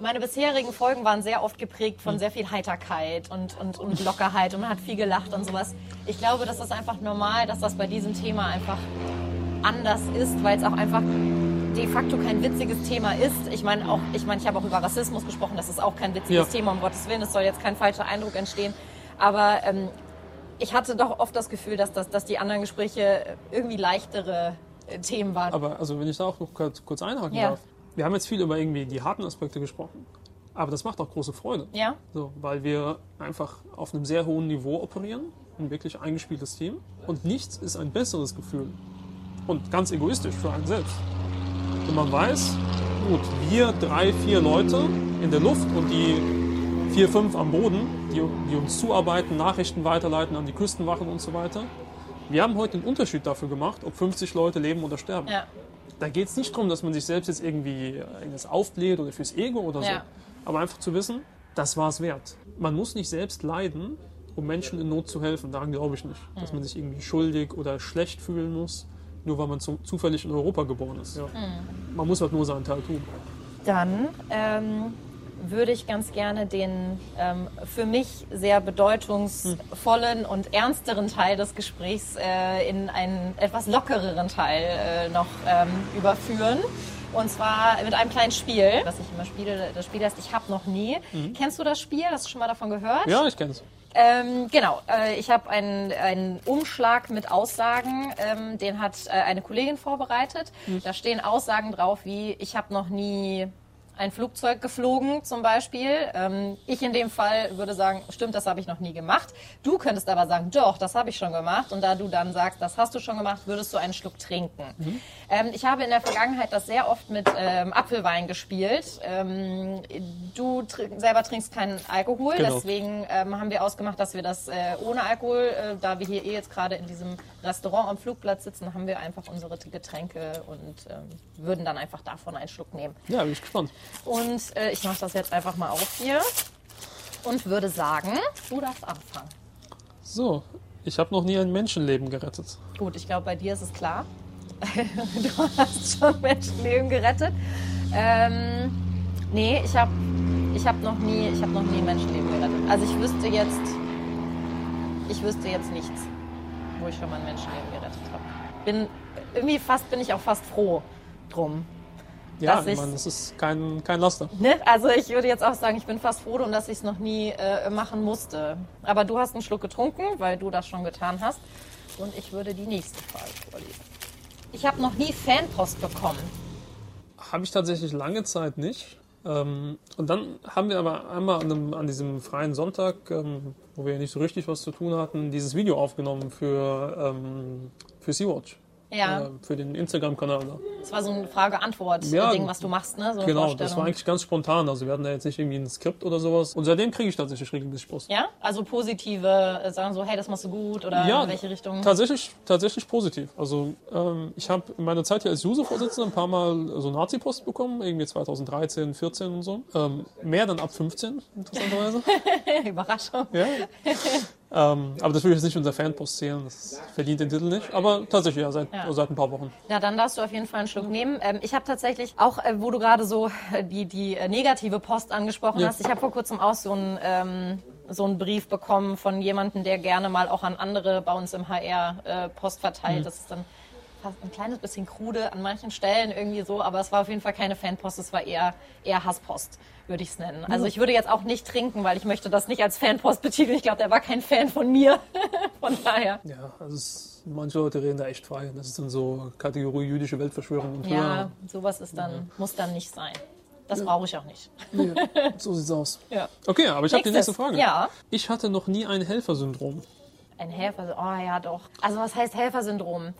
Meine bisherigen Folgen waren sehr oft geprägt von sehr viel Heiterkeit und, und, und Lockerheit und man hat viel gelacht und sowas. Ich glaube, das ist einfach normal, dass das bei diesem Thema einfach anders ist, weil es auch einfach de facto kein witziges Thema ist. Ich meine auch, ich meine, ich habe auch über Rassismus gesprochen, das ist auch kein witziges
Ja.
Thema, um Gottes Willen, es soll jetzt kein falscher Eindruck entstehen. Aber ähm, ich hatte doch oft das Gefühl, dass, das, dass die anderen Gespräche irgendwie leichtere äh, Themen waren.
Aber also wenn ich da auch noch kurz, kurz einhaken
Ja.
darf. Wir haben jetzt viel über irgendwie die harten Aspekte gesprochen. Aber das macht auch große Freude.
Ja?
So, weil wir einfach auf einem sehr hohen Niveau operieren, ein wirklich eingespieltes Team. Und nichts ist ein besseres Gefühl. Und ganz egoistisch für einen selbst. Wenn man weiß, gut, wir drei, vier Leute in der Luft und die vier, fünf am Boden, die, die uns zuarbeiten, Nachrichten weiterleiten an die Küstenwachen und so weiter. Wir haben heute den Unterschied dafür gemacht, ob 50 Leute leben oder sterben.
Ja.
Da geht es nicht darum, dass man sich selbst jetzt irgendwie irgendwas aufbläht oder fürs Ego oder so.
Ja.
Aber einfach zu wissen, das war es wert. Man muss nicht selbst leiden, um Menschen in Not zu helfen. Daran glaube ich nicht. Dass man sich irgendwie schuldig oder schlecht fühlen muss, nur weil man zu, zufällig in Europa geboren ist. Ja. Man muss halt nur seinen Teil tun.
Dann ähm, würde ich ganz gerne den ähm, für mich sehr bedeutungsvollen und ernsteren Teil des Gesprächs äh, in einen etwas lockereren Teil äh, noch ähm, überführen. Und zwar mit einem kleinen Spiel, das ich immer spiele. Das Spiel heißt Ich hab noch nie. Kennst du das Spiel? Hast du schon mal davon gehört?
Ja, ich kenne es.
Ähm, genau, äh, ich habe einen, einen Umschlag mit Aussagen, ähm, den hat äh, eine Kollegin vorbereitet. Da stehen Aussagen drauf wie, ich habe noch nie ein Flugzeug geflogen zum Beispiel. Ähm, ich in dem Fall würde sagen, stimmt, das habe ich noch nie gemacht. Du könntest aber sagen, doch, das habe ich schon gemacht. Und da du dann sagst, das hast du schon gemacht, würdest du einen Schluck trinken. Ähm, ich habe in der Vergangenheit das sehr oft mit ähm, Apfelwein gespielt. Ähm, du tr selber trinkst keinen Alkohol,
Genau.
deswegen ähm, haben wir ausgemacht, dass wir das äh, ohne Alkohol, äh, da wir hier eh jetzt gerade in diesem Restaurant am Flugplatz sitzen, haben wir einfach unsere Getränke und ähm, würden dann einfach davon einen Schluck nehmen.
Ja, bin ich gespannt.
Und äh, ich mache das jetzt einfach mal auf hier und würde sagen, du darfst anfangen.
So, ich habe noch nie ein Menschenleben gerettet.
Gut, ich glaube, bei dir ist es klar. du hast schon Menschenleben gerettet. Ähm, nee, ich habe ich hab noch nie, ich habe noch nie Menschenleben gerettet. Also ich wüsste jetzt, ich wüsste jetzt nichts, wo ich schon mal ein Menschenleben gerettet habe. Bin irgendwie fast, bin ich auch fast froh drum.
Ja, ich meine, das ist kein, kein Laster.
Ne? Also ich würde jetzt auch sagen, ich bin fast froh dass ich es noch nie äh, machen musste. Aber du hast einen Schluck getrunken, weil du das schon getan hast. Und ich würde die nächste Frage vorlesen. Ich habe noch nie Fanpost bekommen.
Habe ich tatsächlich lange Zeit nicht. Ähm, und dann haben wir aber einmal an, einem, an diesem freien Sonntag, ähm, wo wir nicht so richtig was zu tun hatten, dieses Video aufgenommen für, ähm, für Sea-Watch.
Ja,
Äh, für den Instagram-Kanal da.
das war so ein Frage-Antwort-Ding,
Ja,
was du machst, ne? So
Genau, das war eigentlich ganz spontan. Also wir hatten da jetzt nicht irgendwie ein Skript oder sowas. Und seitdem kriege ich tatsächlich regelmäßig Post.
Ja, also positive, äh, sagen so, hey, das machst du gut oder
Ja,
in welche Richtung?
Tatsächlich, tatsächlich positiv. Also ähm, ich habe in meiner Zeit hier als User-Vorsitzender ein paar Mal so Nazi-Post bekommen, irgendwie 2013, 14 und so. Ähm, mehr dann ab 15, interessanterweise.
Überraschung.
ja. ähm, aber das will ich jetzt nicht unter Fanpost zählen, das verdient den Titel nicht. Aber tatsächlich, ja, seit,
Ja.
seit ein paar Wochen.
Ja, dann darfst du auf jeden Fall einen Schluck nehmen. Ähm, ich habe tatsächlich auch, äh, wo du gerade so äh, die, die äh, negative Post angesprochen
Ja.
hast, ich habe vor kurzem auch so einen, ähm, so einen Brief bekommen von jemandem, der gerne mal auch an andere bei uns im HR äh, Post verteilt. Das ist dann fast ein kleines bisschen krude an manchen Stellen irgendwie so, aber es war auf jeden Fall keine Fanpost, es war eher, eher Hasspost, würde ich es nennen. Also ich würde jetzt auch nicht trinken, weil ich möchte das nicht als Fanpost betiteln. Ich glaube, der war kein Fan von mir. von daher.
Ja, also es, manche Leute reden da echt frei. Das ist dann so Kategorie jüdische Weltverschwörung. Und
Ja, sowas ist dann, muss dann nicht sein. Das brauche ich auch nicht.
Nee, so sieht's aus.
Ja.
Okay, aber ich habe die nächste. Frage.
Ja.
Ich hatte noch nie ein Helfersyndrom.
Ein Helfer, oh ja doch. Also was heißt Helfersyndrom?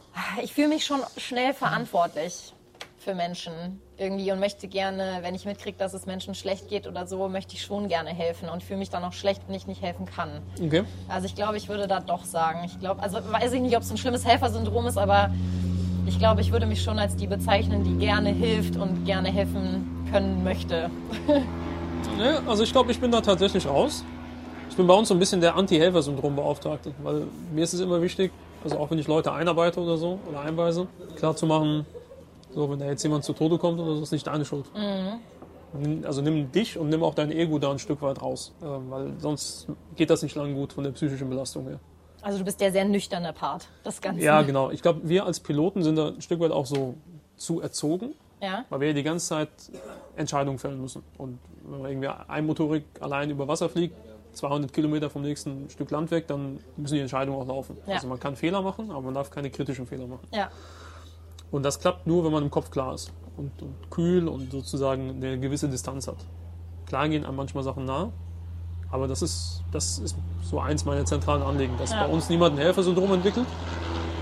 Ich fühle mich schon schnell verantwortlich für Menschen irgendwie und möchte gerne, wenn ich mitkriege, dass es Menschen schlecht geht oder so, möchte ich schon gerne helfen und fühle mich dann auch schlecht, wenn ich nicht helfen kann.
Okay.
Also ich glaube, ich würde da doch sagen. Ich glaube, also weiß ich nicht, ob es ein schlimmes Helfersyndrom ist, aber ich glaube, ich würde mich schon als die bezeichnen, die gerne hilft und gerne helfen können möchte.
Ne, also ich glaube, ich bin da tatsächlich raus. Ich bin bei uns so ein bisschen der Anti-Helfer-Syndrom-Beauftragte, weil mir ist es immer wichtig, also auch wenn ich Leute einarbeite oder so oder einweise, klar zu machen, so wenn da jetzt jemand zu Tode kommt oder so, ist nicht deine Schuld. Nimm- Also nimm dich und nimm auch dein Ego da ein Stück weit raus, äh, weil sonst geht das nicht lang gut von der psychischen Belastung her.
Also du bist der sehr nüchterne Part des Ganzen.
Ja, genau. Ich glaube, wir als Piloten sind da ein Stück weit auch so zu erzogen,
Ja,
weil wir ja die ganze Zeit Entscheidungen fällen müssen. Und wenn man irgendwie einmotorig allein über Wasser fliegt, 200 Kilometer vom nächsten Stück Land weg, dann müssen die Entscheidungen auch laufen.
Ja.
Also man kann Fehler machen, aber man darf keine kritischen Fehler machen.
ja.
Und das klappt nur, wenn man im Kopf klar ist und, und kühl und sozusagen eine gewisse Distanz hat. klar gehen einem manchmal Sachen nahe. Aber das ist, das ist so eins meiner zentralen Anliegen, dass
Ja.
bei uns niemand ein Helfersyndrom entwickelt.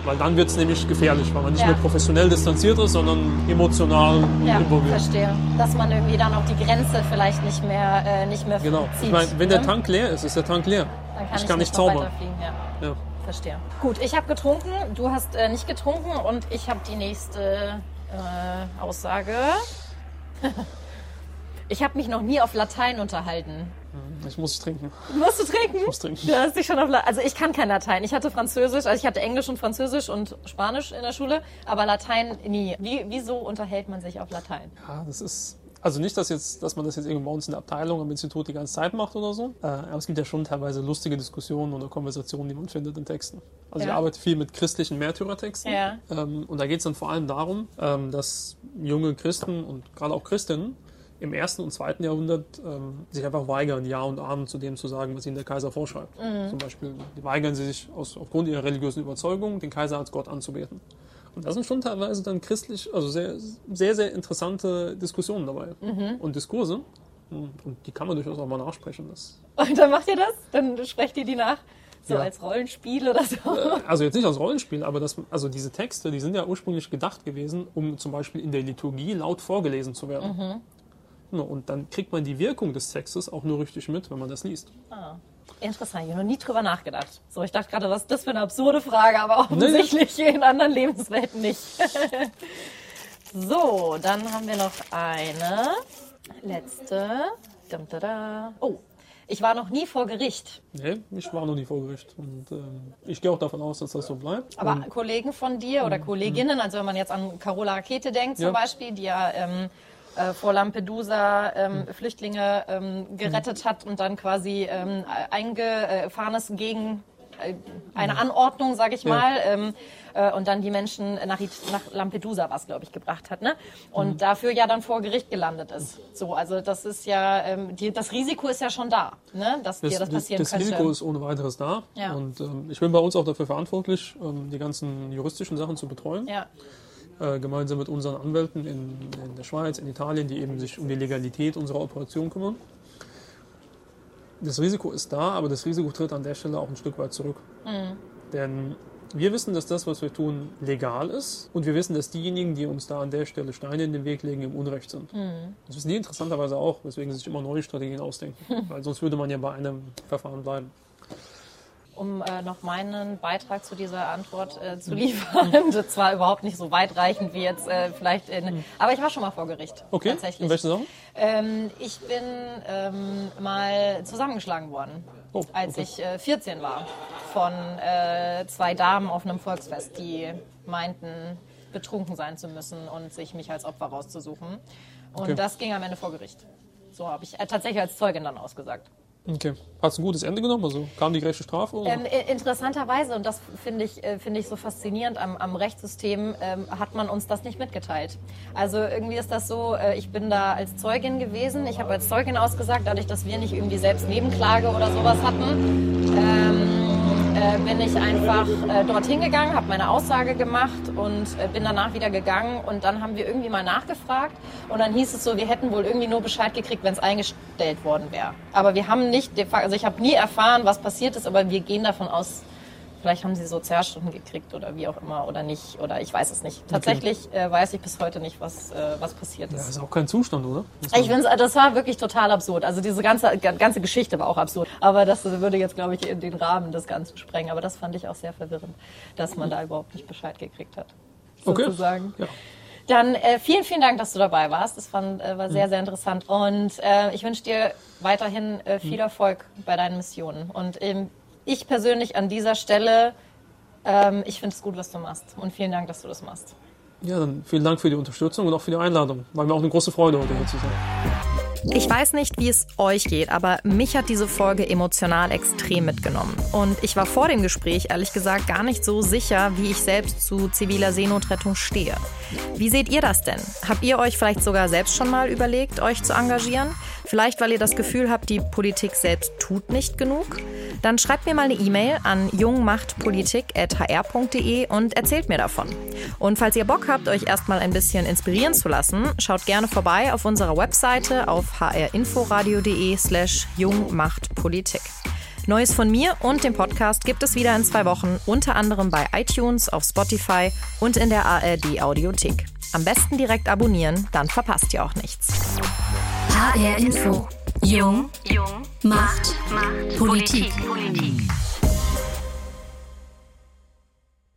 Weil dann wird es nämlich gefährlich, weil man nicht
Ja.
mehr professionell distanziert ist, sondern emotional
Ja,
involviert.
verstehe. Dass man irgendwie dann auch die Grenze vielleicht nicht mehr, äh, nicht mehr
Genau.
zieht.
Ich meine, wenn der
ne?
Tank leer ist, ist der Tank leer.
Dann kann
ich kann nicht
noch
zaubern.
Ja.
Ja.
Verstehe. Gut, ich habe getrunken, du hast äh, nicht getrunken und ich habe die nächste äh, Aussage. ich habe mich noch nie auf Latein unterhalten.
Ich muss trinken.
Musst du trinken?
muss trinken.
Du hast dich schon auf La also ich kann kein Latein. Ich hatte Französisch, also ich hatte Englisch und Französisch und Spanisch in der Schule, aber Latein nie. Wie, wieso unterhält man sich auf Latein?
Ja, das ist. Also nicht, dass, jetzt, dass man das jetzt irgendwo bei uns in der Abteilung am Institut die ganze Zeit macht oder so. Äh, aber es gibt ja schon teilweise lustige Diskussionen oder Konversationen, die man findet in Texten. Also
Ja.
ich arbeite viel mit christlichen Märtyrertexten.
Ja.
Ähm, und da geht es dann vor allem darum, ähm, dass junge Christen und gerade auch Christinnen im ersten und zweiten Jahrhundert ähm, sich einfach weigern, Ja und Amen zu dem zu sagen, was ihnen der Kaiser vorschreibt.
Mhm.
Zum Beispiel weigern sie sich aus, aufgrund ihrer religiösen Überzeugung, den Kaiser als Gott anzubeten. Und da sind schon teilweise dann christlich, also sehr, sehr, sehr interessante Diskussionen dabei
Mhm.
und Diskurse. Und die kann man durchaus auch mal nachsprechen. Das,
Und dann macht ihr das? Dann sprecht ihr die nach? So
Ja.
als Rollenspiel oder so?
also jetzt nicht als Rollenspiel, aber das, also diese Texte, die sind ja ursprünglich gedacht gewesen, um zum Beispiel in der Liturgie laut vorgelesen zu werden.
Mhm.
Und dann kriegt man die Wirkung des Textes auch nur richtig mit, wenn man das liest.
Interessant, ich habe noch nie drüber nachgedacht. So, ich dachte gerade, was ist das für eine absurde Frage, aber offensichtlich in anderen Lebenswelten nicht. so, dann haben wir noch eine letzte. Oh, ich war noch nie vor Gericht.
Nee, ich war noch nie vor Gericht. Und ähm, ich gehe auch davon aus, dass das so bleibt.
Aber
Und
Kollegen von dir oder Kolleginnen, also wenn man jetzt an Carola Rakete denkt zum
Ja.
Beispiel, die ja ähm, äh, vor Lampedusa ähm, Flüchtlinge ähm, gerettet hat und dann quasi ähm, eingefahren ist gegen äh, eine Anordnung, sage ich
Ja.
mal, ähm, äh, und dann die Menschen nach, nach Lampedusa, was glaube ich, gebracht hat, ne? Und
Mhm.
dafür ja dann vor Gericht gelandet ist. So, also das ist ja, ähm, die, das Risiko ist ja schon da, ne? Dass dir das passieren
das
könnte.
Risiko ist ohne weiteres da.
Ja.
Und ähm, ich bin bei uns auch dafür verantwortlich, die ganzen juristischen Sachen zu betreuen.
ja.
Äh, gemeinsam mit unseren Anwälten in, in der Schweiz, in Italien, die eben sich um die Legalität unserer Operation kümmern. Das Risiko ist da, aber das Risiko tritt an der Stelle auch ein Stück weit zurück. Denn wir wissen, dass das, was wir tun, legal ist. Und wir wissen, dass diejenigen, die uns da an der Stelle Steine in den Weg legen, im Unrecht sind. Das wissen die interessanterweise auch, weswegen sie sich immer neue Strategien ausdenken. Weil sonst würde man ja bei einem Verfahren bleiben.
Um äh, noch meinen Beitrag zu dieser Antwort äh, zu liefern. Das war überhaupt nicht so weitreichend wie jetzt äh, vielleicht in. Aber ich war schon mal vor Gericht.
Okay,
Tatsächlich.
in welchen Sachen?
Ähm, ich bin ähm, mal zusammengeschlagen worden,
Oh,
als
okay.
ich äh, 14 war, von äh, zwei Damen auf einem Volksfest, die meinten, betrunken sein zu müssen und sich mich als Opfer rauszusuchen. Und
Okay.
das ging am Ende vor Gericht. So habe ich äh, tatsächlich als Zeugin dann ausgesagt.
Okay. Hat es ein gutes Ende genommen? Also kam die gerechte Strafe?
Ähm, interessanterweise, und das finde ich, äh, finde ich so faszinierend am, am Rechtssystem, ähm, hat man uns das nicht mitgeteilt. Also irgendwie ist das so, äh, ich bin da als Zeugin gewesen, ich habe als Zeugin ausgesagt, dadurch, dass wir nicht irgendwie selbst Nebenklage oder sowas hatten. Ähm, äh, bin ich einfach äh, dorthin gegangen, habe meine Aussage gemacht und äh, bin danach wieder gegangen und dann haben wir irgendwie mal nachgefragt und dann hieß es so, wir hätten wohl irgendwie nur Bescheid gekriegt, wenn es eingestellt worden wäre. Aber wir haben nicht, also ich habe nie erfahren, was passiert ist, aber wir gehen davon aus, vielleicht haben sie Sozialstunden gekriegt oder wie auch immer oder nicht oder ich weiß es nicht. Tatsächlich äh, weiß ich bis heute nicht, was, äh, was passiert
Ja,
ist.
ist auch kein Zustand, oder?
Ich finde, das war wirklich total absurd. Also diese ganze, ganze Geschichte war auch absurd. Aber das würde jetzt, glaube ich, in den Rahmen des Ganzen sprengen. Aber das fand ich auch sehr verwirrend, dass man da überhaupt nicht Bescheid gekriegt hat.
Okay.
Sozusagen.
Ja.
Dann äh, vielen, vielen Dank, dass du dabei warst. Das fand, äh, war sehr, sehr interessant. Und äh, ich wünsche dir weiterhin äh, viel Erfolg bei deinen Missionen. Und ähm, ich persönlich an dieser Stelle, ähm, ich finde es gut, was du machst. Und vielen Dank, dass du das machst.
Ja, dann vielen Dank für die Unterstützung und auch für die Einladung. War mir auch eine große Freude, heute hier zu sein.
Ich weiß nicht, wie es euch geht, aber mich hat diese Folge emotional extrem mitgenommen. Und ich war vor dem Gespräch ehrlich gesagt gar nicht so sicher, wie ich selbst zu ziviler Seenotrettung stehe. Wie seht ihr das denn? Habt ihr euch vielleicht sogar selbst schon mal überlegt, euch zu engagieren? Vielleicht, weil ihr das Gefühl habt, die Politik selbst tut nicht genug?
Dann schreibt mir mal eine E-Mail an jungmachtpolitik.hr.de und erzählt mir davon. Und falls ihr Bock habt, euch erstmal ein bisschen inspirieren zu lassen, schaut gerne vorbei auf unserer Webseite auf hrinforadio.de slash jungmachtpolitik. Neues von mir und dem Podcast gibt es wieder in zwei Wochen, unter anderem bei iTunes, auf Spotify und in der ARD Audiothek. Am besten direkt abonnieren, dann verpasst ihr auch nichts.
HR Info. Jung. Jung. Macht. Macht. Politik. Politik.